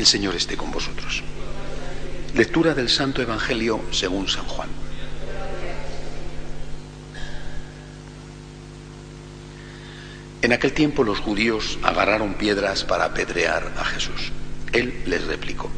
El Señor esté con vosotros. Lectura del Santo Evangelio según San Juan. En aquel tiempo los judíos agarraron piedras para apedrear a Jesús. Él les replicó,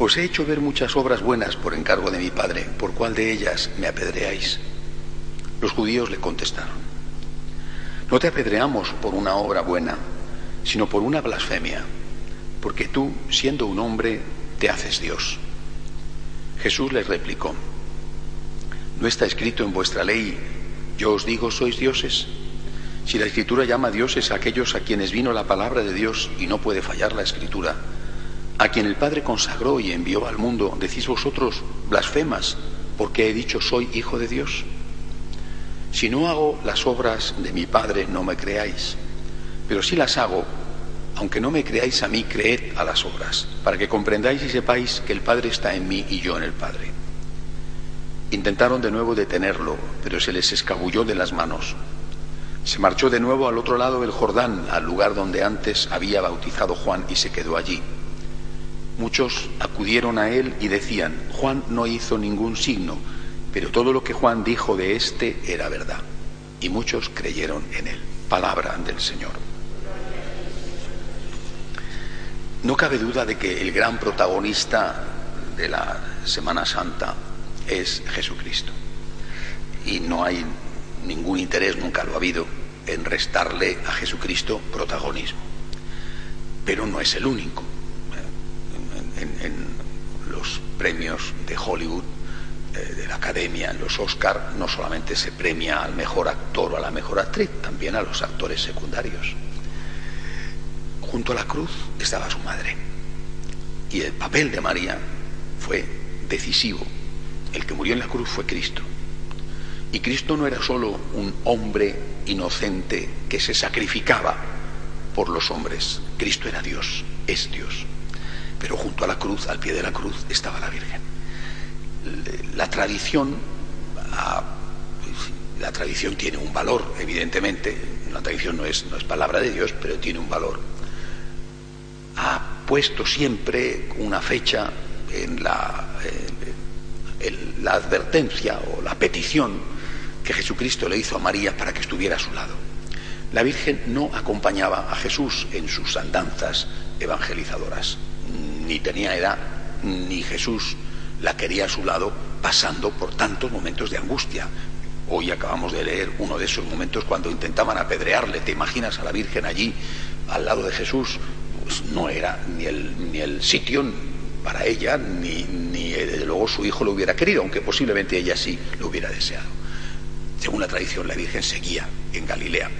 Os he hecho ver muchas obras buenas por encargo de mi Padre, ¿por cuál de ellas me apedreáis? Los judíos le contestaron, No te apedreamos por una obra buena, sino por una blasfemia, porque tú, siendo un hombre, te haces Dios. Jesús les replicó, ¿no está escrito en vuestra ley, yo os digo, sois dioses? Si la escritura llama dioses a aquellos a quienes vino la palabra de Dios y no puede fallar la escritura, a quien el Padre consagró y envió al mundo, decís vosotros blasfemas porque he dicho soy hijo de Dios. Si no hago las obras de mi Padre, no me creáis, pero si las hago, aunque no me creáis a mí, creed a las obras, para que comprendáis y sepáis que el Padre está en mí y yo en el Padre. Intentaron de nuevo detenerlo, pero se les escabulló de las manos. Se marchó de nuevo al otro lado del Jordán, al lugar donde antes había bautizado Juan, y se quedó allí. Muchos acudieron a él y decían, Juan no hizo ningún signo, pero todo lo que Juan dijo de éste era verdad. Y muchos creyeron en él. Palabra del Señor. No cabe duda de que el gran protagonista de la Semana Santa es Jesucristo. Y no hay ningún interés, nunca lo ha habido, en restarle a Jesucristo protagonismo. Pero no es el único. En, los premios de Hollywood, eh, de la Academia, en los Oscar, no solamente se premia al mejor actor o a la mejor actriz, también a los actores secundarios. Junto a la cruz estaba su madre. Y el papel de María fue decisivo. El que murió en la cruz fue Cristo. Y Cristo no era solo un hombre inocente que se sacrificaba por los hombres. Cristo era Dios, es Dios. Pero junto a la cruz, al pie de la cruz, estaba la Virgen. La tradición, la tradición tiene un valor, evidentemente. La tradición no es, no es palabra de Dios, pero tiene un valor. Ha puesto siempre una fecha en la, en la advertencia o la petición que Jesucristo le hizo a María para que estuviera a su lado. La Virgen no acompañaba a Jesús en sus andanzas evangelizadoras, ni tenía edad, ni Jesús la quería a su lado pasando por tantos momentos de angustia. Hoy acabamos de leer uno de esos momentos cuando intentaban apedrearle. ¿Te imaginas a la Virgen allí, al lado de Jesús? Pues no era ni el, ni el sitio para ella, ni, ni desde luego su hijo lo hubiera querido, aunque posiblemente ella sí lo hubiera deseado. Según la tradición, la Virgen seguía en Galilea,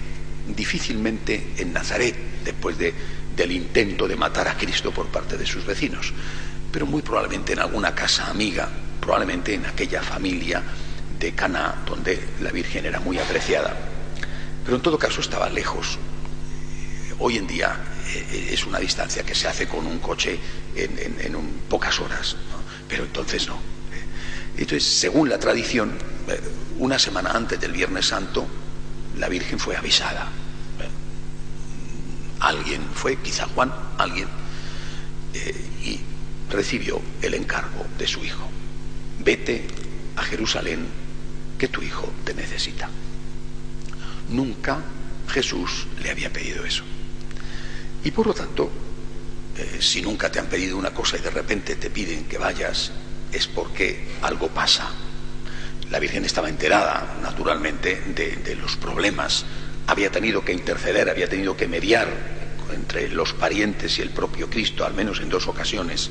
difícilmente en Nazaret, después de, del intento de matar a Cristo por parte de sus vecinos, pero muy probablemente en alguna casa amiga, probablemente en aquella familia de Cana, donde la Virgen era muy apreciada. Pero en todo caso estaba lejos. Hoy en día es una distancia que se hace con un coche en, pocas horas, pero entonces no. Entonces, según la tradición, eh, una semana antes del Viernes Santo, la Virgen fue avisada. Alguien fue, quizá Juan, alguien, eh, y recibió el encargo de su hijo. Vete a Jerusalén, que tu hijo te necesita. Nunca Jesús le había pedido eso. Y por lo tanto, eh, si nunca te han pedido una cosa y de repente te piden que vayas, es porque algo pasa la Virgen estaba enterada, naturalmente, de, los problemas. Había tenido que interceder, había tenido que mediar entre los parientes y el propio Cristo, al menos en dos ocasiones.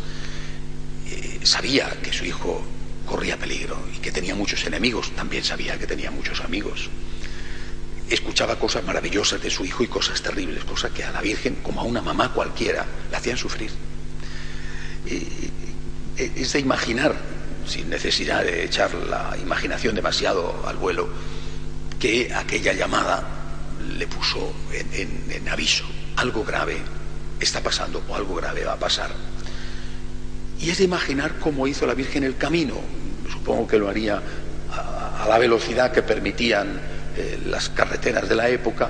Eh, sabía que su hijo corría peligro y que tenía muchos enemigos, también sabía que tenía muchos amigos. Escuchaba cosas maravillosas de su hijo y cosas terribles, cosas que a la Virgen, como a una mamá cualquiera, la hacían sufrir. es de imaginar, sin necesidad de echar la imaginación demasiado al vuelo, que aquella llamada le puso en, aviso, algo grave está pasando o algo grave va a pasar. Y es de imaginar cómo hizo la Virgen el camino, supongo que lo haría a la velocidad que permitían eh, las carreteras de la época,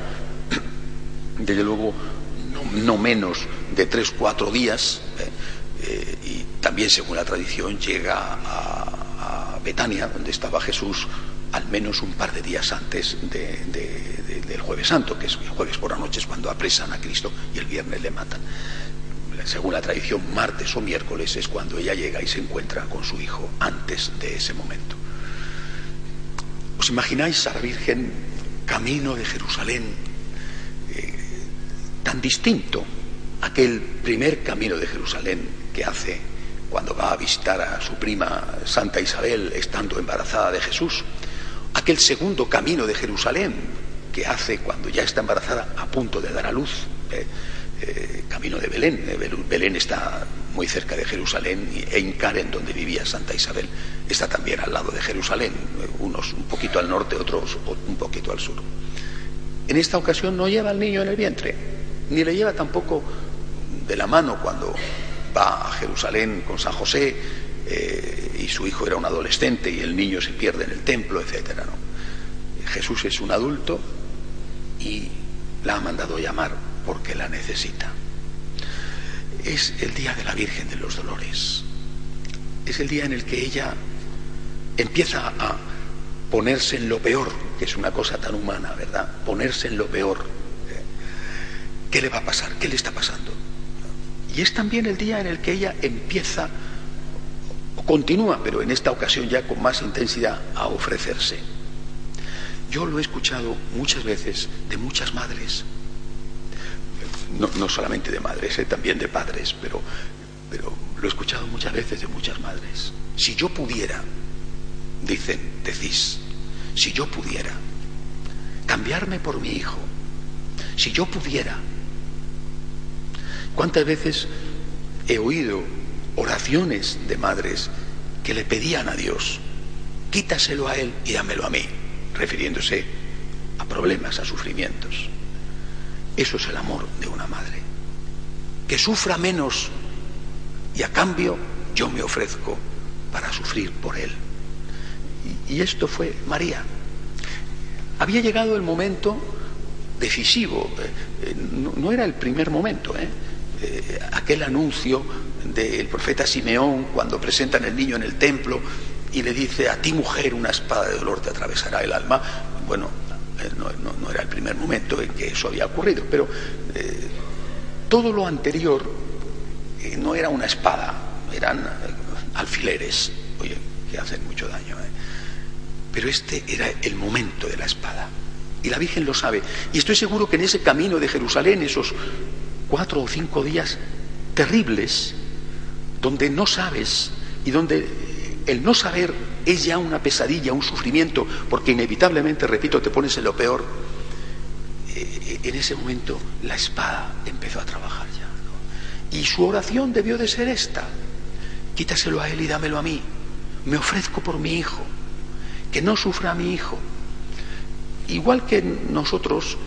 desde luego no, menos de tres, cuatro días, eh, eh, y también según la tradición llega a, Betania, donde estaba Jesús, al menos un par de días antes del jueves santo, que es el jueves por la noche es cuando apresan a Cristo y el viernes le matan. Según la tradición, martes o miércoles es cuando ella llega y se encuentra con su hijo antes de ese momento. ¿Os imagináis a la Virgen camino de Jerusalén eh, tan distinto aquel primer camino de Jerusalén que hace cuando va a visitar a su prima Santa Isabel estando embarazada de Jesús? Aquel segundo camino de Jerusalén que hace cuando ya está embarazada a punto de dar a luz. Eh, eh, camino de Belén. Belén está muy cerca de Jerusalén e Incaren, donde vivía Santa Isabel, está también al lado de Jerusalén, unos un poquito al norte, otros un poquito al sur. En esta ocasión no lleva al niño en el vientre, ni le lleva tampoco de la mano cuando va a Jerusalén con San José eh, y su hijo era un adolescente y el niño se pierde en el templo, etc. Jesús es un adulto y la ha mandado llamar porque la necesita. Es el día de la Virgen de los Dolores. Es el día en el que ella empieza a ponerse en lo peor, que es una cosa tan humana, ¿verdad? Ponerse en lo peor. ¿Qué le va a pasar? ¿Qué le está pasando? Y es también el día en el que ella empieza, o continúa, pero en esta ocasión ya con más intensidad, a ofrecerse. Yo lo he escuchado muchas veces de muchas madres no, solamente de madres, eh, también de padres, pero, pero lo he escuchado muchas veces de muchas madres. Si yo pudiera, dicen, decís, si yo pudiera cambiarme por mi hijo, si yo pudiera, ¿cuántas veces he oído oraciones de madres que le pedían a Dios, quítaselo a él y dámelo a mí, refiriéndose a problemas, a sufrimientos? Eso es el amor de una madre. Que sufra menos y a cambio yo me ofrezco para sufrir por él. Y, esto fue María. Había llegado el momento decisivo, eh, eh, no, era el primer momento, ¿eh? aquel anuncio del profeta Simeón cuando presentan el niño en el templo y le dice, a ti mujer una espada de dolor te atravesará el alma. Bueno, eh, no, era el primer momento en que eso había ocurrido, pero eh, todo lo anterior eh, no era una espada, eran alfileres, oye, que hacen mucho daño. Pero este era el momento de la espada. Y la Virgen lo sabe. Y estoy seguro que en ese camino de Jerusalén, esos cuatro o cinco días terribles, donde no sabes y donde el no saber es ya una pesadilla, un sufrimiento, porque inevitablemente, repito, te pones en lo peor. Eh, en ese momento la espada empezó a trabajar ya. Y su oración debió de ser esta. Quítaselo a él y dámelo a mí. Me ofrezco por mi hijo. Que no sufra a mi hijo. Igual que nosotros,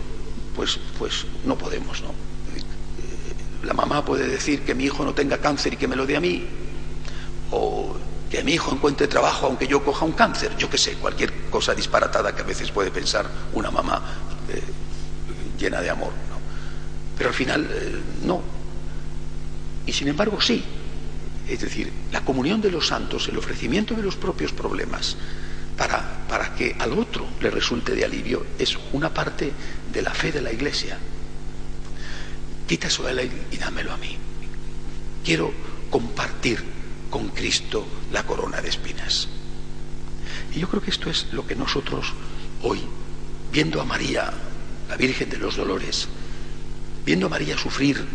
pues, pues no podemos, ¿no? La mamá puede decir que mi hijo no tenga cáncer y que me lo dé a mí. Que mi hijo encuentre trabajo aunque yo coja un cáncer, yo qué sé, cualquier cosa disparatada que a veces puede pensar una mamá eh, llena de amor. Pero al final eh, no. Y sin embargo sí. Es decir, la comunión de los santos, el ofrecimiento de los propios problemas para, para que al otro le resulte de alivio es una parte de la fe de la iglesia. Quita eso a él y dámelo a mí. Quiero compartir con Cristo la corona de espinas. Y yo creo que esto es lo que nosotros hoy, viendo a María, la Virgen de los Dolores, viendo a María sufrir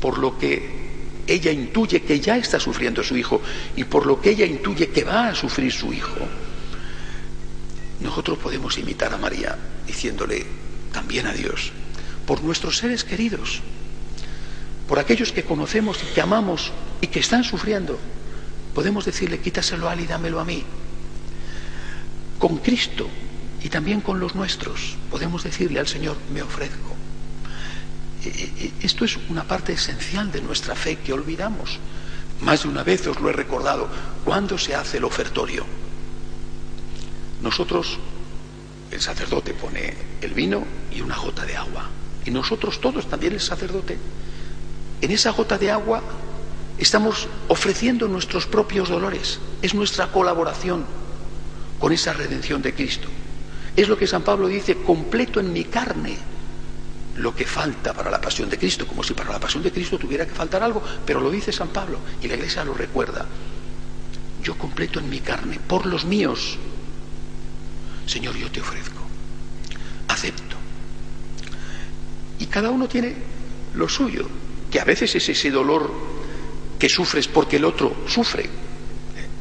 por lo que ella intuye que ya está sufriendo su hijo y por lo que ella intuye que va a sufrir su hijo, nosotros podemos imitar a María diciéndole también a Dios, por nuestros seres queridos, por aquellos que conocemos y que amamos y que están sufriendo, podemos decirle, quítaselo a él y dámelo a mí. Con Cristo y también con los nuestros, podemos decirle al Señor, me ofrezco. E, e, e, esto es una parte esencial de nuestra fe que olvidamos. Más de una vez os lo he recordado, ¿cuándo se hace el ofertorio? Nosotros, el sacerdote pone el vino y una gota de agua. Y nosotros todos, también el sacerdote, en esa gota de agua estamos ofreciendo nuestros propios dolores. Es nuestra colaboración con esa redención de Cristo. Es lo que San Pablo dice, completo en mi carne lo que falta para la pasión de Cristo, como si para la pasión de Cristo tuviera que faltar algo, pero lo dice San Pablo y la iglesia lo recuerda. Yo completo en mi carne, por los míos. Señor, yo te ofrezco, acepto. Y cada uno tiene lo suyo, que a veces es ese dolor que sufres porque el otro sufre,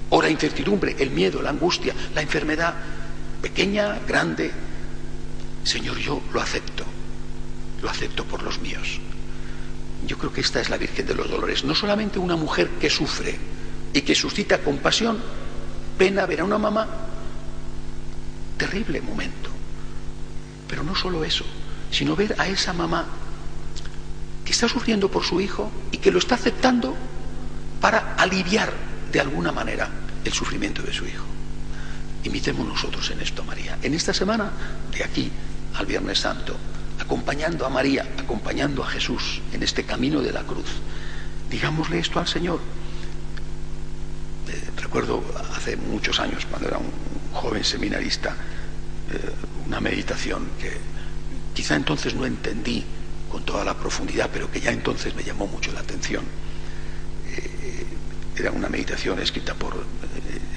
o la incertidumbre, el miedo, la angustia, la enfermedad, pequeña, grande. Señor, yo lo acepto lo acepto por los míos. Yo creo que esta es la Virgen de los Dolores. No solamente una mujer que sufre y que suscita compasión, pena ver a una mamá, terrible momento. Pero no solo eso, sino ver a esa mamá que está sufriendo por su hijo y que lo está aceptando para aliviar de alguna manera el sufrimiento de su hijo. Imitemos nosotros en esto, María. En esta semana, de aquí al Viernes Santo, acompañando a María, acompañando a Jesús en este camino de la cruz. Digámosle esto al Señor. Eh, recuerdo hace muchos años, cuando era un joven seminarista, eh, una meditación que quizá entonces no entendí con toda la profundidad, pero que ya entonces me llamó mucho la atención. Eh, era una meditación escrita por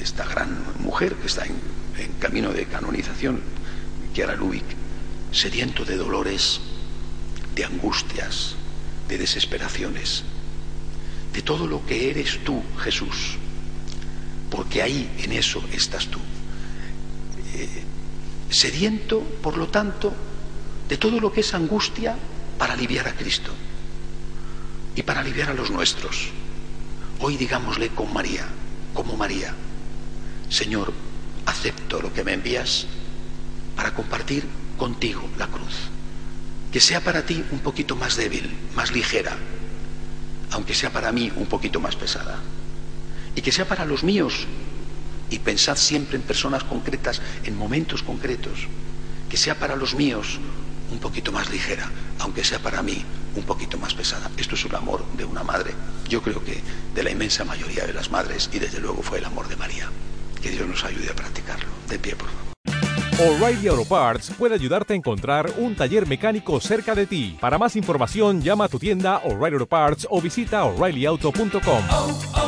esta gran mujer que está en, camino de canonización, Chiara Lubick, sediento de dolores, de angustias, de desesperaciones, de todo lo que eres tú, Jesús, porque ahí en eso estás tú. Eh, sediento, por lo tanto, de todo lo que es angustia para aliviar a Cristo y para aliviar a los nuestros. Hoy digámosle con María, como María, Señor, acepto lo que me envías para compartir contigo la cruz. Que sea para ti un poquito más débil, más ligera, aunque sea para mí un poquito más pesada. Y que sea para los míos, y pensad siempre en personas concretas, en momentos concretos, que sea para los míos un poquito más ligera, aunque sea para mí un poquito más pesada. Esto es un amor de una madre, yo creo que de la inmensa mayoría de las madres, y desde luego fue el amor de María. Que Dios nos ayude a practicarlo. De pie, por favor. O'Reilly Auto Parts puede ayudarte a encontrar un taller mecánico cerca de ti. Para más información, llama a tu tienda O'Reilly Auto Parts o visita oreillyauto.com.